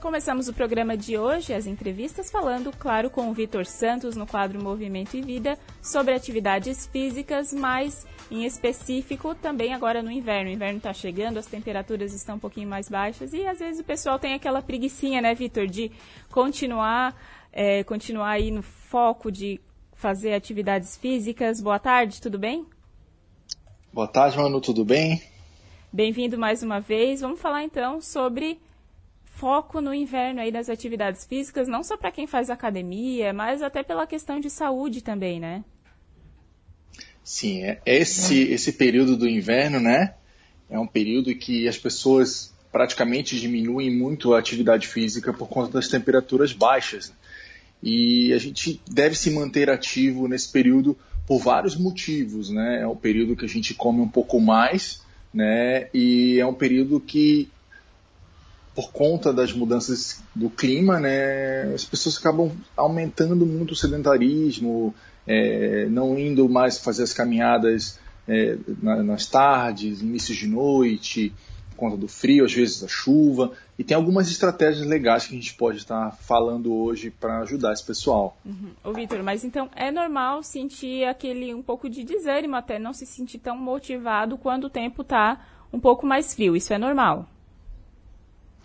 Começamos o programa de hoje, as entrevistas, falando, claro, com o Vitor Santos no quadro Movimento e Vida, sobre atividades físicas, mas em específico também agora no inverno. O inverno está chegando, as temperaturas estão um pouquinho mais baixas e às vezes o pessoal tem aquela preguiçinha, né, Vitor, de continuar, é, continuar aí no foco de fazer atividades físicas. Boa tarde, tudo bem? Boa tarde, Manu, tudo bem? Bem-vindo mais uma vez. Vamos falar então sobre foco no inverno aí das atividades físicas, não só para quem faz academia, mas até pela questão de saúde também, né? Sim, é esse, esse período do inverno, né? É um período que as pessoas praticamente diminuem muito a atividade física por conta das temperaturas baixas. E a gente deve se manter ativo nesse período por vários motivos, né? É um período que a gente come um pouco mais, né? E é um período que por conta das mudanças do clima, né, as pessoas acabam aumentando muito o sedentarismo, é, não indo mais fazer as caminhadas é, nas tardes, inícios de noite, por conta do frio, às vezes da chuva. E tem algumas estratégias legais que a gente pode estar falando hoje para ajudar esse pessoal. Uhum. Ô, Vitor, mas então é normal sentir aquele um pouco de desânimo, até não se sentir tão motivado quando o tempo está um pouco mais frio. Isso é normal?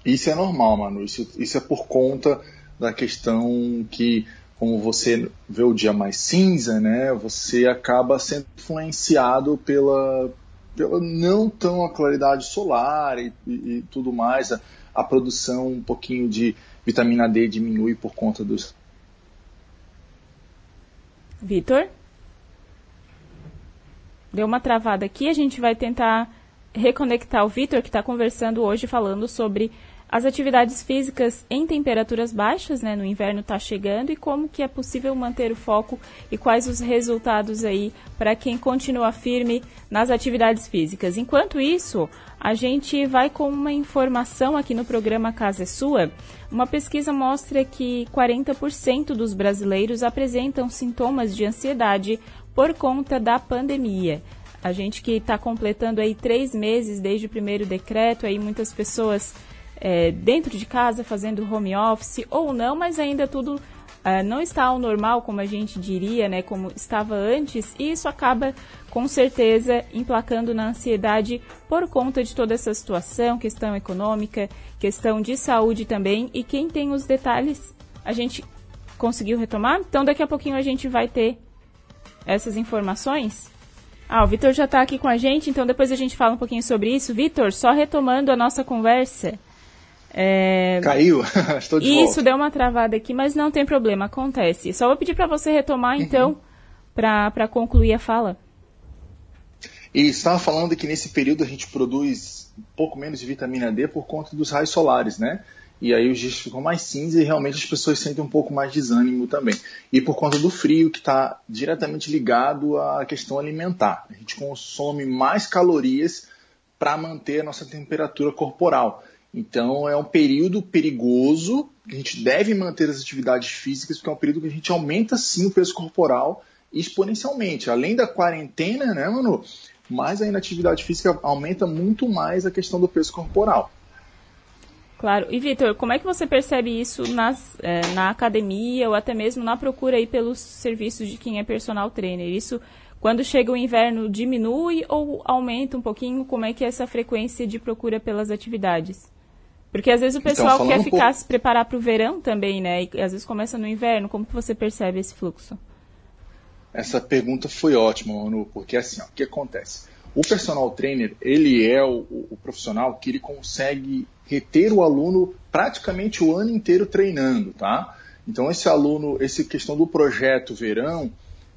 Isso é normal, Manu. Isso, isso é por conta da questão que, como você vê o dia mais cinza, né, você acaba sendo influenciado pela, pela não tão a claridade solar e, e, e tudo mais. A, a, produção um pouquinho de vitamina D diminui por conta dos. Vitor? Deu uma travada aqui, a gente vai tentar reconectar o Vitor, que está conversando hoje, falando sobre as atividades físicas em temperaturas baixas, né, no inverno está chegando, e como que é possível manter o foco e quais os resultados aí para quem continua firme nas atividades físicas. Enquanto isso, a gente vai com uma informação aqui no programa Casa é Sua. Uma pesquisa mostra que 40% dos brasileiros apresentam sintomas de ansiedade por conta da pandemia. A gente que está completando aí três meses desde o primeiro decreto, aí muitas pessoas é, dentro de casa, fazendo home office ou não, mas ainda tudo é, não está ao normal, como a gente diria, né, como estava antes, e isso acaba com certeza emplacando na ansiedade por conta de toda essa situação, questão econômica, questão de saúde também, e quem tem os detalhes, a gente conseguiu retomar, então daqui a pouquinho a gente vai ter essas informações. Ah, o Vitor já está aqui com a gente, então depois a gente fala um pouquinho sobre isso. Vitor, só retomando a nossa conversa. É... Caiu? Estou de Isso, volta. deu uma travada aqui, mas não tem problema, acontece. Só vou pedir para você retomar, uhum. então, para concluir a fala. E estava falando que nesse período a gente produz um pouco menos de vitamina D por conta dos raios solares, né? E aí os dias ficam mais cinza e realmente as pessoas sentem um pouco mais de desânimo também. E por conta do frio, que está diretamente ligado à questão alimentar. A gente consome mais calorias para manter a nossa temperatura corporal. Então é um período perigoso, a gente deve manter as atividades físicas, porque é um período que a gente aumenta sim o peso corporal exponencialmente. Além da quarentena, né, Manu? Mais ainda a atividade física aumenta muito mais a questão do peso corporal. Claro. E Vitor, como é que você percebe isso nas, é, na academia ou até mesmo na procura aí pelos serviços de quem é personal trainer? Isso, quando chega o inverno, diminui ou aumenta um pouquinho? Como é que é essa frequência de procura pelas atividades? Porque às vezes o então, pessoal então, quer ficar se preparar para o verão também, né? E às vezes começa no inverno. Como que você percebe esse fluxo? Essa pergunta foi ótima, Manu, porque assim, ó, o que acontece? O personal trainer, ele é o, o, profissional que ele consegue reter o aluno praticamente o ano inteiro treinando, tá? Então esse aluno, essa questão do projeto verão,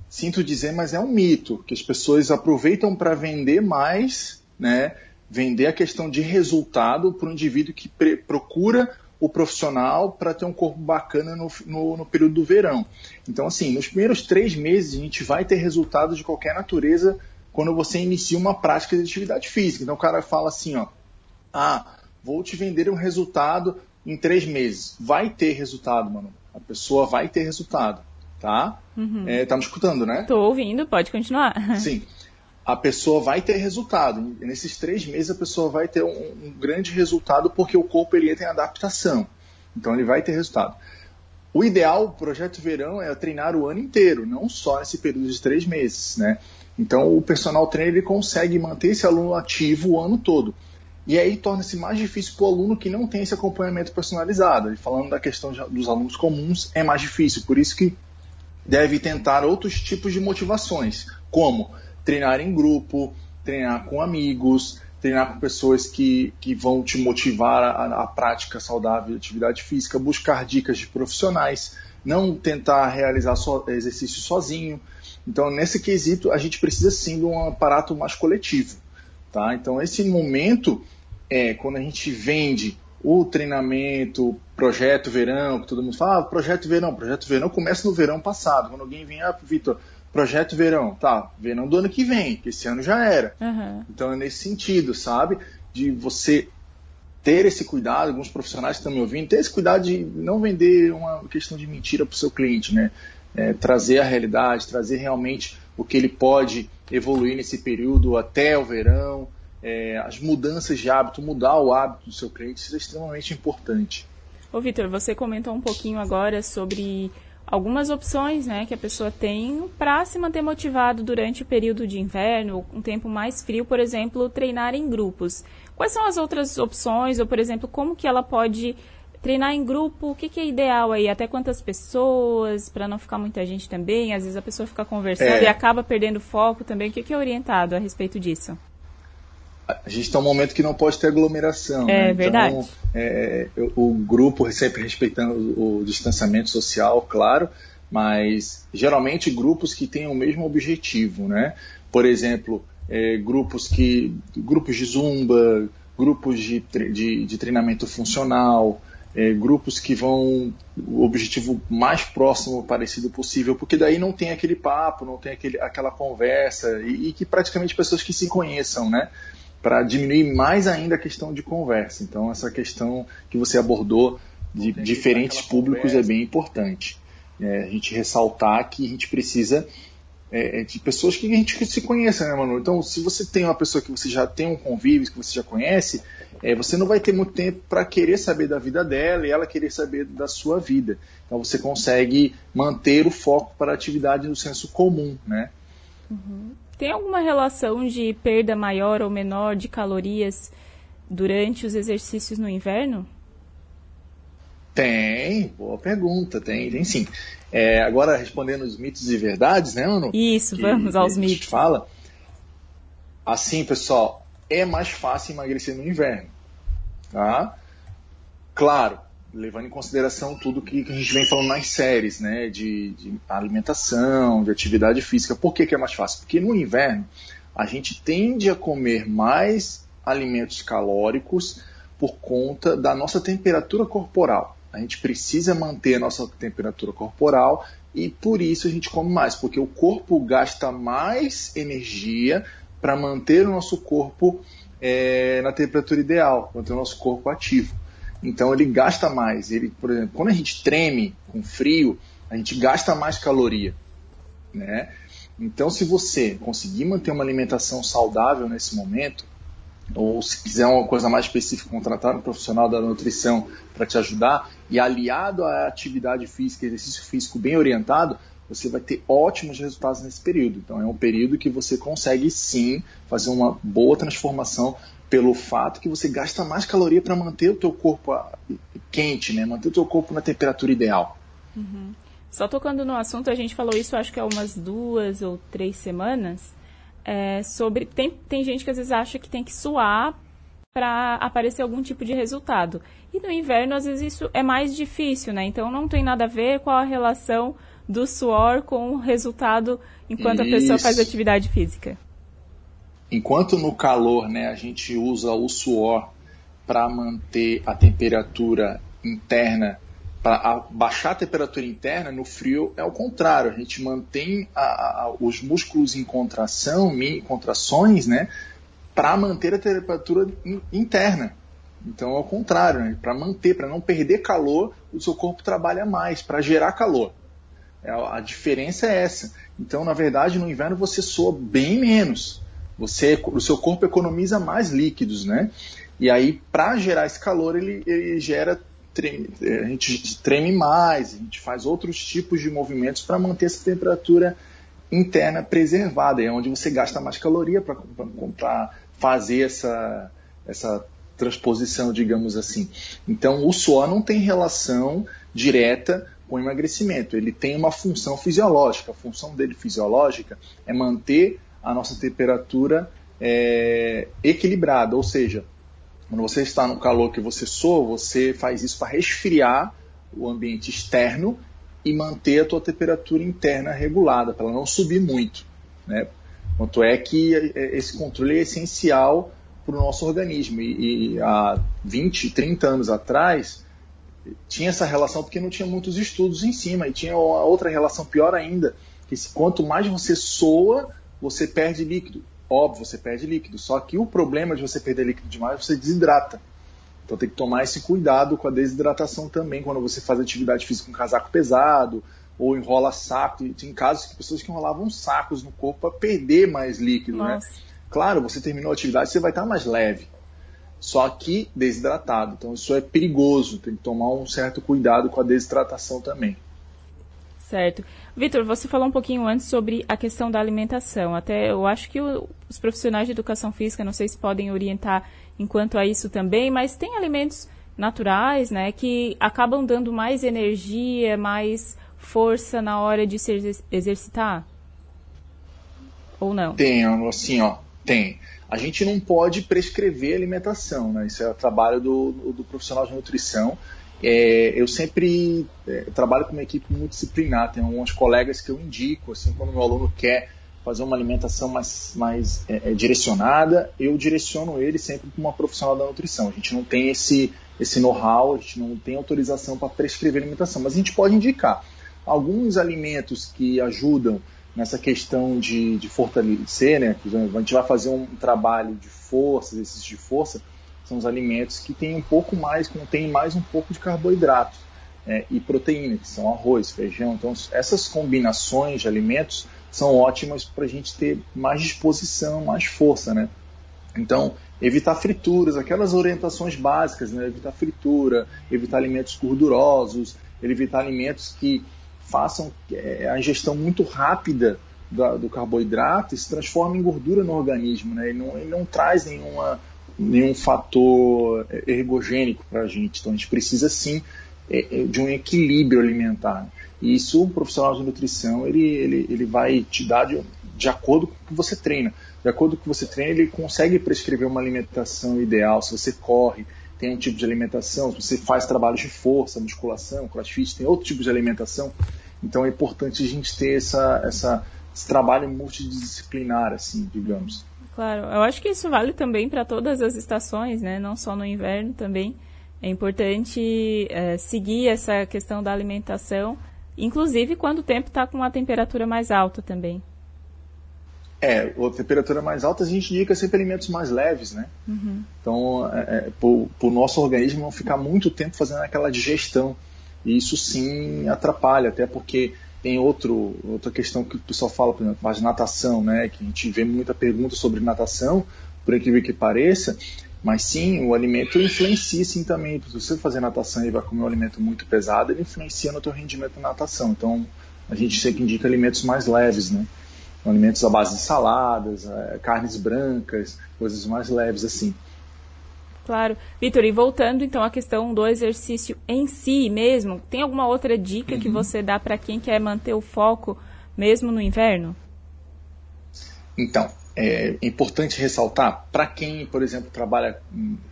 sinto dizer, mas é um mito, que as pessoas aproveitam para vender mais, né? Vender a questão de resultado para o indivíduo que procura o profissional para ter um corpo bacana no, no, no, período do verão. Então, assim, nos primeiros três meses a gente vai ter resultados de qualquer natureza quando você inicia uma prática de atividade física. Então, o cara fala assim, ó, ah, vou te vender um resultado em três meses. Vai ter resultado, mano. A pessoa vai ter resultado, tá? Uhum. É, tá me escutando, né? Tô ouvindo, pode continuar. Sim a pessoa vai ter resultado. Nesses três meses a pessoa vai ter um, um grande resultado porque o corpo ele entra em adaptação. Então ele vai ter resultado. O ideal, o projeto verão, é treinar o ano inteiro, não só nesse período de três meses, né? Então o personal trainer ele consegue manter esse aluno ativo o ano todo. E aí torna-se mais difícil para o aluno que não tem esse acompanhamento personalizado. E falando da questão dos alunos comuns, é mais difícil. Por isso que deve tentar outros tipos de motivações, como treinar em grupo, treinar com amigos, treinar com pessoas que, que vão te motivar a, a prática saudável de atividade física, buscar dicas de profissionais, não tentar realizar so, exercício sozinho. Então, nesse quesito, a gente precisa sim de um aparato mais coletivo. Tá? Então, esse momento é quando a gente vende o treinamento, projeto verão, que todo mundo fala, ah, projeto verão, projeto verão começa no verão passado. Quando alguém vem, ah, Vitor, projeto verão, tá, verão do ano que vem, que esse ano já era. Uhum. Então é nesse sentido, sabe? De você ter esse cuidado, alguns profissionais que estão me ouvindo, ter esse cuidado de não vender uma questão de mentira para o seu cliente, né? É, trazer a realidade, trazer realmente o que ele pode evoluir nesse período até o verão, é, as mudanças de hábito, mudar o hábito do seu cliente, isso é extremamente importante. Ô Vitor, você comentou um pouquinho agora sobre algumas opções né, que a pessoa tem para se manter motivado durante o período de inverno, um tempo mais frio, por exemplo, treinar em grupos. Quais são as outras opções, ou por exemplo, como que ela pode treinar em grupo? O que, que é ideal aí? Até quantas pessoas, para não ficar muita gente também? Às vezes a pessoa fica conversando é... e acaba perdendo foco também. O que, que é orientado a respeito disso? A gente está num momento que não pode ter aglomeração. É né? verdade. Então, é, o grupo sempre respeitando o, distanciamento social, claro, mas geralmente grupos que têm o mesmo objetivo, né? Por exemplo, é, grupos que grupos de zumba, grupos de, de, de treinamento funcional, é, grupos que vão o objetivo mais próximo parecido possível, porque daí não tem aquele papo, não tem aquele, aquela conversa e, e que praticamente pessoas que se conheçam, né? Para diminuir mais ainda a questão de conversa. Então, essa questão que você abordou de diferentes públicos é bem importante. É, a gente ressaltar que a gente precisa é, é, de pessoas que a gente se conheça, né, Manu? Então, se você tem uma pessoa que você já tem um convívio, que você já conhece, é, você não vai ter muito tempo para querer saber da vida dela e ela querer saber da sua vida. Então, você consegue manter o foco para a atividade no senso comum, né? Uhum. Tem alguma relação de perda maior ou menor de calorias durante os exercícios no inverno? Tem, boa pergunta, tem, tem sim. É, agora respondendo os mitos e verdades, né, Manu? Isso, que, vamos aos mitos. A gente fala. Assim, pessoal, é mais fácil emagrecer no inverno, tá? Claro, levando em consideração tudo que, a gente vem falando nas séries, né, de, de alimentação, de atividade física. Por que, que é mais fácil? Porque no inverno a gente tende a comer mais alimentos calóricos por conta da nossa temperatura corporal. A gente precisa manter a nossa temperatura corporal e por isso a gente come mais, porque o corpo gasta mais energia para manter o nosso corpo é, na temperatura ideal, manter o nosso corpo ativo. Então ele gasta mais. Ele, por exemplo, quando a gente treme com frio, a gente gasta mais caloria, né? Então, se você conseguir manter uma alimentação saudável nesse momento, ou se quiser uma coisa mais específica, contratar um profissional da nutrição para te ajudar, e aliado à atividade física, exercício físico bem orientado, você vai ter ótimos resultados nesse período. Então, é um período que você consegue sim fazer uma boa transformação pelo fato que você gasta mais caloria para manter o teu corpo ah, quente, né? Manter o teu corpo na temperatura ideal. Uhum. Só tocando no assunto, a gente falou isso acho que há umas duas ou três semanas. É, sobre tem, tem gente que às vezes acha que tem que suar para aparecer algum tipo de resultado. E no inverno, às vezes, isso é mais difícil, né? Então não tem nada a ver com a relação do suor com o resultado enquanto isso. a pessoa faz atividade física enquanto no calor né, a gente usa o suor para manter a temperatura interna, para baixar a temperatura interna, no frio é o contrário, a gente mantém a, a, os músculos em contração, contrações, né, para manter a temperatura interna. Então é o contrário, né? para manter, para não perder calor, o seu corpo trabalha mais para gerar calor. É, a diferença é essa. Então, na verdade, no inverno você soa bem menos. Você, o seu corpo economiza mais líquidos, né? E aí, para gerar esse calor, ele, ele gera treme, a gente treme mais, a gente faz outros tipos de movimentos para manter essa temperatura interna preservada, é onde você gasta mais caloria para fazer essa, essa transposição, digamos assim. Então, o suor não tem relação direta com emagrecimento, ele tem uma função fisiológica. A função dele fisiológica é manter a nossa temperatura é, equilibrada, ou seja, quando você está no calor que você soa, você faz isso para resfriar o ambiente externo e manter a tua temperatura interna regulada, para ela não subir muito. Né? Quanto é que é, esse controle é essencial para o nosso organismo. E, e, há 20, 30 anos atrás, tinha essa relação porque não tinha muitos estudos em cima. E tinha outra relação pior ainda, que quanto mais você soa, você perde líquido. Óbvio, você perde líquido. Só que o problema de você perder líquido demais, você desidrata. Então tem que tomar esse cuidado com a desidratação também quando você faz atividade física com casaco pesado ou enrola saco. Tem casos que pessoas que enrolavam sacos no corpo para perder mais líquido, né? Nossa. né? Claro, você terminou a atividade, você vai estar mais leve. Só que desidratado. Então isso é perigoso, tem que tomar um certo cuidado com a desidratação também. Certo. Vitor, você falou um pouquinho antes sobre a questão da alimentação. Até eu acho que o, os profissionais de educação física, não sei se podem orientar enquanto a isso também, mas tem alimentos naturais, né, que acabam dando mais energia, mais força na hora de se exercitar? Ou não? Tem, assim, ó, tem. A gente não pode prescrever alimentação, né? Isso é o trabalho do, do profissional de nutrição. É, eu sempre é, trabalho com uma equipe multidisciplinar, tem alguns colegas que eu indico, assim, quando meu aluno quer fazer uma alimentação mais, mais é, é direcionada, eu direciono ele sempre para uma profissional da nutrição. A gente não tem esse, esse know-how, a gente não tem autorização para prescrever alimentação, mas a gente pode indicar alguns alimentos que ajudam nessa questão de, de fortalecer, né? A gente vai fazer um trabalho de força, exercício de força, são os alimentos que têm um pouco mais, contêm mais um pouco de carboidrato é, e proteína, que são arroz, feijão. Então, essas combinações de alimentos são ótimas para a gente ter mais disposição, mais força, né? Então, evitar frituras, aquelas orientações básicas, né? Evitar fritura, evitar alimentos gordurosos, evitar alimentos que façam é, a ingestão muito rápida do, carboidrato e se transforma em gordura no organismo. Né? Ele, não, ele não traz nenhuma, nenhum fator ergogênico para a gente. Então a gente precisa sim é, é, de um equilíbrio alimentar. E isso o profissional de nutrição ele, ele, ele vai te dar de, de acordo com o que você treina. De acordo com o que você treina, ele consegue prescrever uma alimentação ideal. Se você corre, tem um tipo de alimentação, se você faz trabalhos de força, musculação, crossfit, tem outro tipo de alimentação. Então é importante a gente ter essa, essa, esse trabalho multidisciplinar, assim, digamos. Claro, eu acho que isso vale também para todas as estações, né? Não só no inverno também. É importante é, seguir essa questão da alimentação, inclusive quando o tempo está com uma temperatura mais alta também. É, a temperatura mais alta a gente indica sempre alimentos mais leves, né? Uhum. Então, é, é, para o nosso organismo não ficar muito tempo fazendo aquela digestão. E isso sim atrapalha, até porque tem outro, outra questão que o pessoal fala, por exemplo, mais natação, né? Que a gente vê muita pergunta sobre natação, por incrível que pareça, mas sim, o alimento influencia sim também. Se você fazer natação e vai comer um alimento muito pesado, ele influencia no teu rendimento na natação. Então, a gente sempre indica alimentos mais leves, né? alimentos à base de saladas, é, carnes brancas, coisas mais leves assim. Claro. Vitor, e voltando então à questão do exercício em si mesmo, tem alguma outra dica uhum. que você dá para quem quer manter o foco mesmo no inverno? Então, é importante ressaltar para quem, por exemplo, trabalha,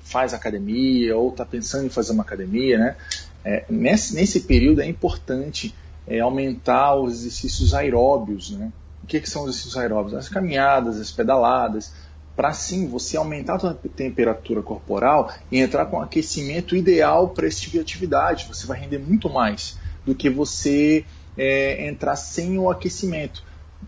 faz academia ou está pensando em fazer uma academia, né? É, nesse, nesse período é importante é, aumentar os exercícios aeróbios, né? O que, que são os exercícios aeróbicos? As caminhadas, as pedaladas, para sim você aumentar a sua temperatura corporal e entrar com aquecimento ideal para esse tipo de atividade. Você vai render muito mais do que você é, entrar sem o aquecimento.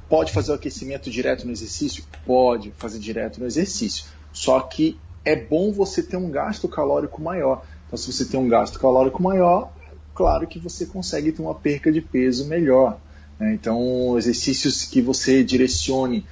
Pode fazer o aquecimento direto no exercício? Pode fazer direto no exercício. Só que é bom você ter um gasto calórico maior. Então, se você tem um gasto calórico maior, claro que você consegue ter uma perca de peso melhor. Né? Então, exercícios que você direcione,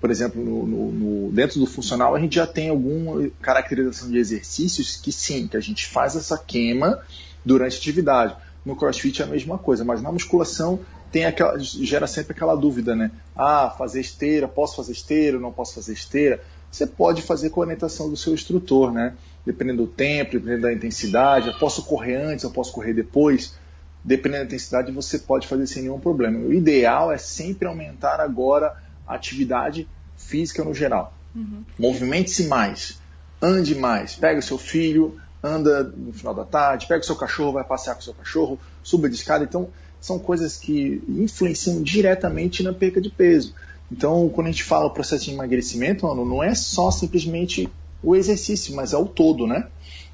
por exemplo, no, no, no, dentro do funcional, a gente já tem alguma caracterização de exercícios que sim, que a gente faz essa queima durante a atividade. No crossfit é a mesma coisa, mas na musculação tem aquela, gera sempre aquela dúvida, né? Ah, fazer esteira, posso fazer esteira, não posso fazer esteira? Você pode fazer com a orientação do seu instrutor, né? Dependendo do tempo, dependendo da intensidade, eu posso correr antes, eu posso correr depois. Dependendo da intensidade, você pode fazer sem nenhum problema. O ideal é sempre aumentar agora atividade física no geral. Uhum. Movimente-se mais, ande mais, pega o seu filho, anda no final da tarde, pega o seu cachorro, vai passear com o seu cachorro, suba de escada. Então, são coisas que influenciam diretamente na perca de peso. Então, quando a gente fala o processo de emagrecimento, mano, não é só simplesmente o exercício, mas é o todo, né?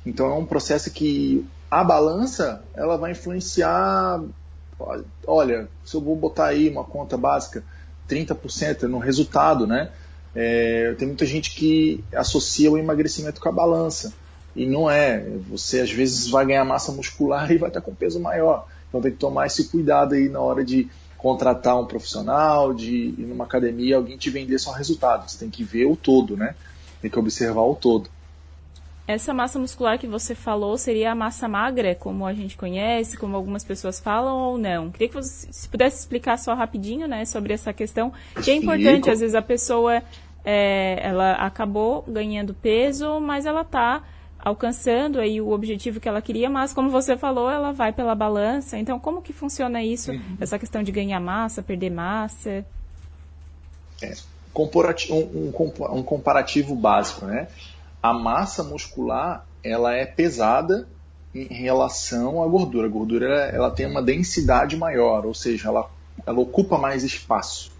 Então, é um processo que a balança, ela vai influenciar, olha, se eu vou botar aí uma conta básica, 30% no resultado, né? É, tem muita gente que associa o emagrecimento com a balança. E não é. Você às vezes vai ganhar massa muscular e vai estar com peso maior. Então tem que tomar esse cuidado aí na hora de contratar um profissional, de ir numa academia, alguém te vender só resultados. Você tem que ver o todo, né? Tem que observar o todo. Essa massa muscular que você falou seria a massa magra, como a gente conhece, como algumas pessoas falam ou não? Queria que você se pudesse explicar só rapidinho, né, sobre essa questão, que é importante, às vezes a pessoa é, ela acabou ganhando peso, mas ela está alcançando aí o objetivo que ela queria, mas como você falou, ela vai pela balança. Então, como que funciona isso? Uhum. Essa questão de ganhar massa, perder massa? É, um, um, um comparativo básico, né? A massa muscular ela é pesada em relação à gordura. A gordura ela tem uma densidade maior, ou seja, ela, ela ocupa mais espaço.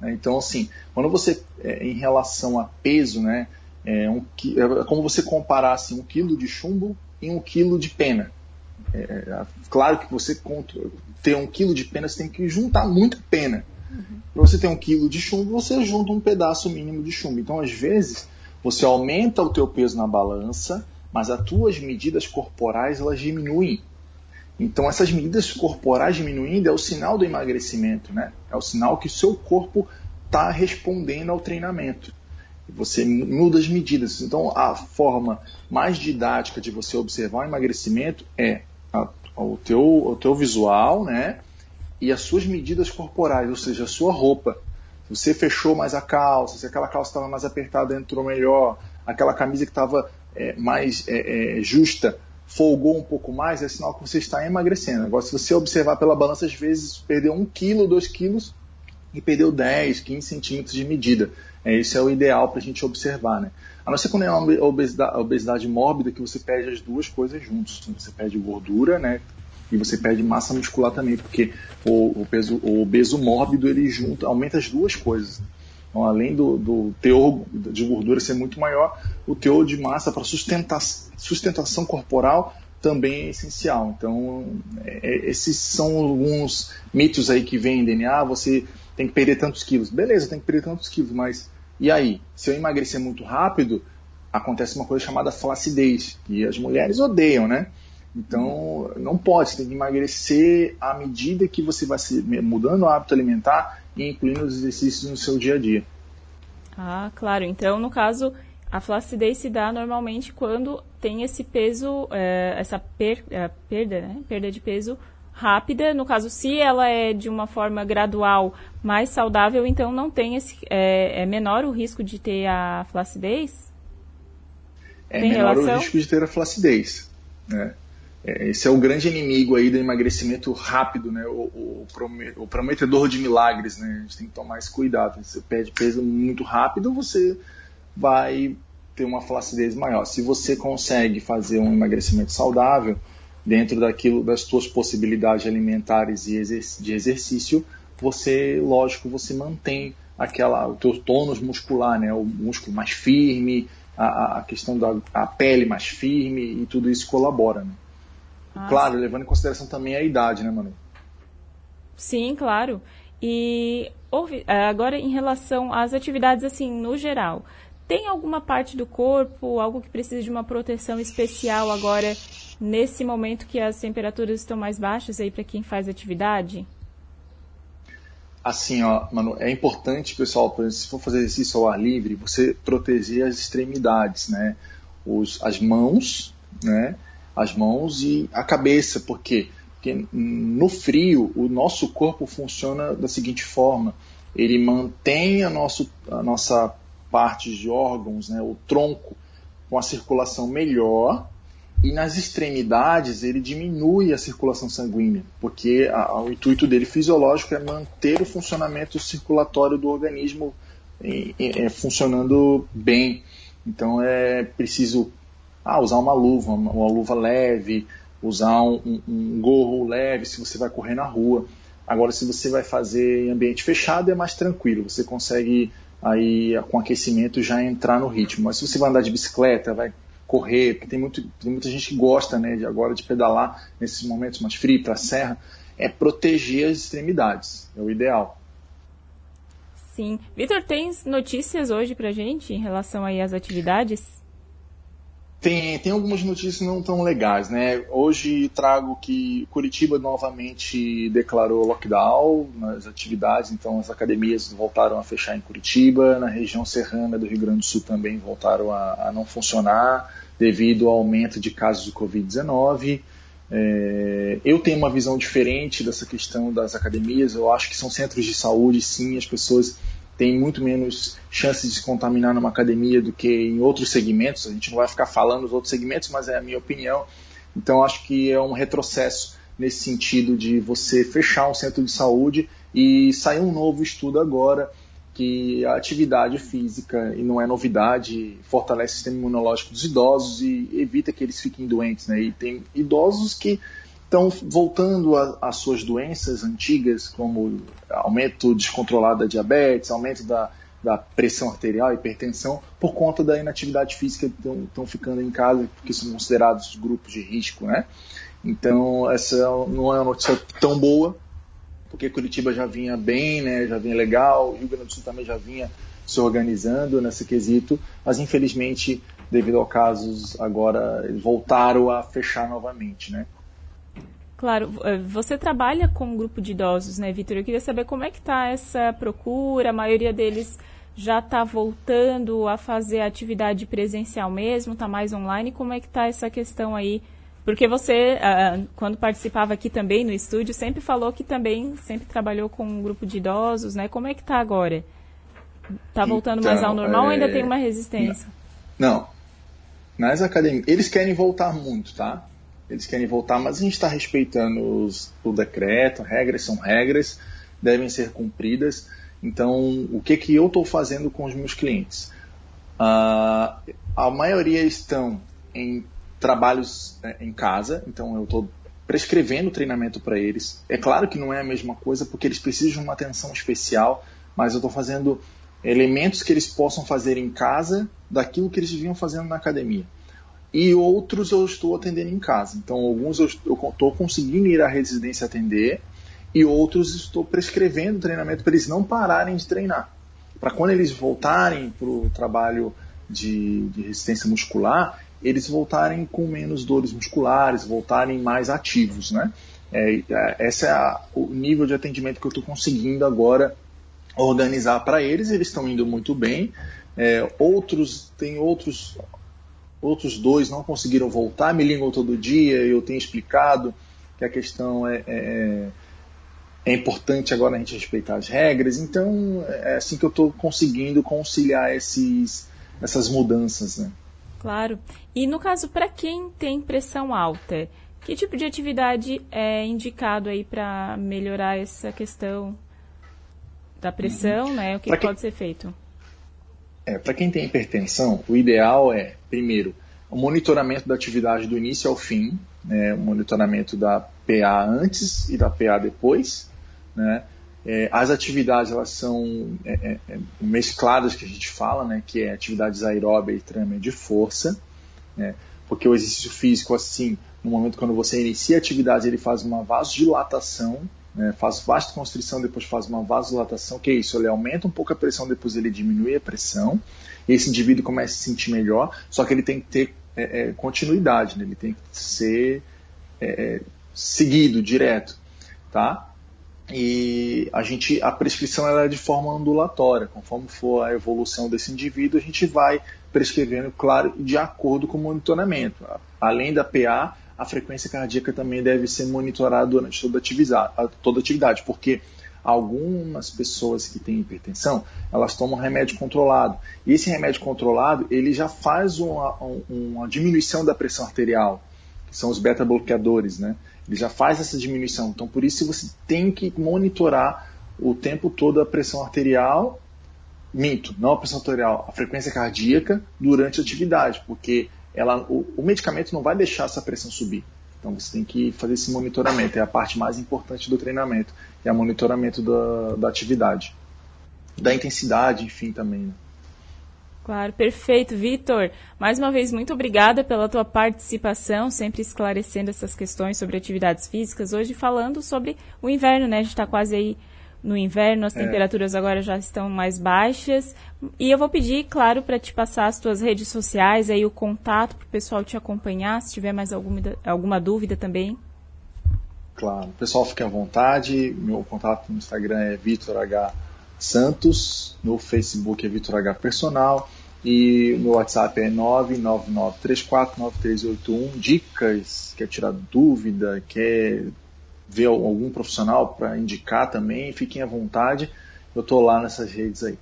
Né? Então, assim, quando você, é, em relação a peso, né, é, um, é como você comparasse um quilo de chumbo e um quilo de pena. É, é claro que você ter um quilo de pena, você tem que juntar muito pena. Uhum. Para você ter um quilo de chumbo, você junta um pedaço mínimo de chumbo. Então, às vezes, você aumenta o teu peso na balança, mas as tuas medidas corporais elas diminuem. Então essas medidas corporais diminuindo é o sinal do emagrecimento, né? É o sinal que o seu corpo está respondendo ao treinamento. Você muda as medidas. Então a forma mais didática de você observar o emagrecimento é a, o, teu, o teu visual, né? E as suas medidas corporais, ou seja, a sua roupa você fechou mais a calça, se aquela calça estava mais apertada, entrou melhor, aquela camisa que estava é, mais é, é, justa folgou um pouco mais, é sinal que você está emagrecendo. Agora, se você observar pela balança, às vezes perdeu 1 quilo, 2 quilos e perdeu 10, 15 centímetros de medida. É, esse é o ideal para a gente observar. Né? A não ser quando é uma obesidade, obesidade mórbida, que você perde as duas coisas juntos. Você perde gordura, né, e você perde massa muscular também, porque o, o, peso, o obeso mórbido ele junta, aumenta as duas coisas. Então, além do, do teor de gordura ser muito maior, o teor de massa para sustenta, sustentação corporal também é essencial. Então, é, é, esses são alguns mitos aí que vendem. Ah, você tem que perder tantos quilos. Beleza, tem que perder tantos quilos, mas e aí? Se eu emagrecer muito rápido, acontece uma coisa chamada flacidez, que as mulheres odeiam, né? Então, não pode, você tem que emagrecer à medida que você vai se mudando o hábito alimentar e incluindo os exercícios no seu dia a dia. Ah, claro. Então, no caso, a flacidez se dá normalmente quando tem esse peso, é, essa per, é, perda, né? Perda de peso rápida. No caso, se ela é de uma forma gradual mais saudável, então não tem esse. É, é menor o risco de ter a flacidez? É tem menor relação? o risco de ter a flacidez. Né? É, esse é o grande inimigo aí do emagrecimento rápido, né? O, o, prometedor de milagres, né? A gente tem que tomar esse cuidado. Se você perde peso muito rápido, você vai ter uma flacidez maior. Se você consegue fazer um emagrecimento saudável dentro daquilo das suas possibilidades alimentares e de exercício, você, lógico, você mantém aquela o teu tônus muscular, né? O músculo mais firme, a, a questão da a pele mais firme e tudo isso colabora, né? Claro, levando em consideração também a idade, né, Manu? Sim, claro. E ouve, é, agora em relação às atividades assim, no geral, tem alguma parte do corpo, algo que precisa de uma proteção especial agora nesse momento que as temperaturas estão mais baixas aí para quem faz atividade? Assim, ó, mano, é importante, pessoal, se for fazer exercício ao ar livre, você proteger as extremidades, né? Os, as mãos, né? As mãos e a cabeça? Porque no frio o nosso corpo funciona da seguinte forma: ele mantém a, nosso, a nossa parte de órgãos, né, o tronco, com a circulação melhor e nas extremidades ele diminui a circulação sanguínea, porque a, a, o intuito dele fisiológico é manter o funcionamento circulatório do organismo em, em, funcionando bem. Então é preciso ah, usar uma luva, uma, uma luva leve, usar um, um, um, gorro leve se você vai correr na rua. Agora, se você vai fazer em ambiente fechado, é mais tranquilo. Você consegue aí com aquecimento já entrar no ritmo. Mas se você vai andar de bicicleta, vai correr, porque tem, muito, tem muita gente que gosta né, de agora de pedalar nesses momentos mais frios para a serra, é proteger as extremidades, é o ideal. Sim. Vitor, tem notícias hoje para gente em relação aí às atividades? Tem, tem algumas notícias não tão legais, né? Hoje trago que Curitiba novamente declarou lockdown nas atividades, então as academias voltaram a fechar em Curitiba, na região serrana do Rio Grande do Sul também voltaram a, a não funcionar devido ao aumento de casos de Covid-19. É, eu tenho uma visão diferente dessa questão das academias, eu acho que são centros de saúde, sim, as pessoas tem muito menos chances de se contaminar numa academia do que em outros segmentos. A gente não vai ficar falando dos outros segmentos, mas é a minha opinião. Então, acho que é um retrocesso nesse sentido de você fechar um centro de saúde e sair um novo estudo agora que a atividade física, e não é novidade, fortalece o sistema imunológico dos idosos e evita que eles fiquem doentes. Né? E tem idosos que estão voltando às suas doenças antigas, como aumento descontrolado da diabetes, aumento da, da pressão arterial, hipertensão, por conta da inatividade física, estão ficando em casa, porque são considerados grupos de risco, né? Então, essa não é uma notícia tão boa, porque Curitiba já vinha bem, né, já vinha legal, Rio Grande do Sul também já vinha se organizando nesse quesito, mas infelizmente, devido ao casos, agora eles voltaram a fechar novamente, né? Claro, eh, você trabalha com um grupo de idosos, né, Vitor? Eu queria saber como é que está essa procura, a maioria deles já está voltando a fazer atividade presencial mesmo, está mais online, como é que está essa questão aí? Porque você, ah, quando participava aqui também no estúdio, sempre falou que também sempre trabalhou com um grupo de idosos, né? Como é que está agora? Está voltando então, mais ao normal é... ou ainda tem uma resistência? Não. Nas academias, eles querem voltar muito, tá? Eles querem voltar, mas a gente está respeitando os, o decreto, regras são regras, devem ser cumpridas. Então, o que, que eu estou fazendo com os meus clientes? Uh, a maioria estão em trabalhos é, em casa, então eu estou prescrevendo treinamento para eles. É claro que não é a mesma coisa, porque eles precisam de uma atenção especial, mas eu estou fazendo elementos que eles possam fazer em casa daquilo que eles vinham fazendo na academia e outros eu estou atendendo em casa. Então, alguns eu estou conseguindo ir à residência atender e outros estou prescrevendo treinamento para eles não pararem de treinar. Para quando eles voltarem para o trabalho de, de, resistência muscular, eles voltarem com menos dores musculares, voltarem mais ativos, né? É, é, esse é a, o nível de atendimento que eu estou conseguindo agora organizar para eles. Eles estão indo muito bem. É, outros tem outros outros dois não conseguiram voltar, me ligam todo dia, eu tenho explicado que a questão é, é, é importante agora a gente respeitar as regras, então é assim que eu estou conseguindo conciliar esses, essas mudanças. Né? Claro. E no caso, para quem tem pressão alta, que tipo de atividade é indicado aí para melhorar essa questão da pressão, uhum. né? O que, que pode ser feito? É, para quem tem hipertensão, o ideal é, primeiro, o monitoramento da atividade do início ao fim, né, o monitoramento da PA antes e da PA depois. Né, é, as atividades elas são é, é, é, mescladas que a gente fala, né, que é atividades aeróbia e treinamento de força, né, porque o exercício físico, assim, no momento quando você inicia a atividade, ele faz uma vasodilatação né, faz vasoconstrição, depois faz uma vasodilatação, que é isso, ele aumenta um pouco a pressão, depois ele diminui a pressão, e esse indivíduo começa a se sentir melhor, só que ele tem que ter é, é, continuidade, né, ele tem que ser é, seguido, direto, tá? E a gente, a prescrição ela é de forma ondulatória, conforme for a evolução desse indivíduo, a gente vai prescrevendo, claro, de acordo com o monitoramento. Além da PA, a frequência cardíaca também deve ser monitorada durante toda a atividade, toda atividade porque algumas pessoas que têm hipertensão, elas tomam remédio controlado. E esse remédio controlado, ele já faz uma, uma diminuição da pressão arterial, que são os beta-bloqueadores, né? Ele já faz essa diminuição. Então, por isso você tem que monitorar o tempo todo a pressão arterial, minto, não a pressão arterial, a frequência cardíaca durante a atividade, porque ela, o, o medicamento não vai deixar essa pressão subir. Então você tem que fazer esse monitoramento, é a parte mais importante do treinamento, é o monitoramento da, da atividade, da intensidade, enfim, também. Né? Claro, perfeito, Vitor. Mais uma vez, muito obrigada pela tua participação, sempre esclarecendo essas questões sobre atividades físicas. Hoje falando sobre o inverno, né? A gente está quase aí no inverno, as é. temperaturas agora já estão mais baixas. E eu vou pedir, claro, para te passar as tuas redes sociais, aí o contato para o pessoal te acompanhar, se tiver mais alguma, alguma dúvida também. Claro, pessoal fique à vontade. Meu contato no Instagram é Vitor H. Santos, no Facebook é Vitor H. Personal e no WhatsApp é 999349381. Dicas, quer tirar dúvida, quer ver algum profissional para indicar também, fiquem à vontade. Eu estou lá nessas redes aí.